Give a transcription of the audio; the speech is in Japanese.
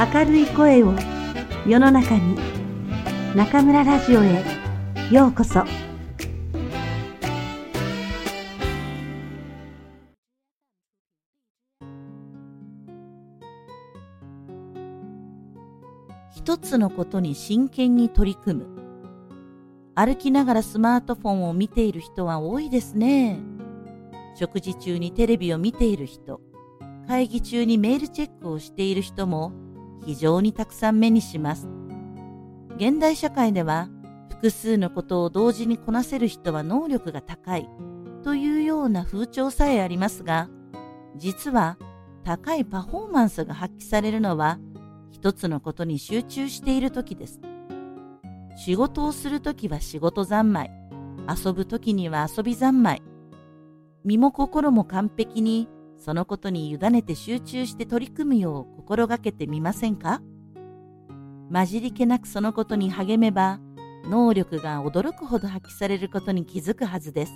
明るい声を世の中に中村ラジオへようこそ。一つのことに真剣に取り組む。歩きながらスマートフォンを見ている人は多いですね。食事中にテレビを見ている人会議中にメールチェックをしている人も非常にたくさん目にします。現代社会では複数のことを同時にこなせる人は能力が高いというような風潮さえありますが、実は高いパフォーマンスが発揮されるのは一つのことに集中している時です。仕事をするときは仕事三昧、遊ぶときには遊び三昧、身も心も完璧にそのことに委ねて集中して取り組むよう心がけてみませんか？混じり気なくそのことに励めば能力が驚くほど発揮されることに気づくはずです。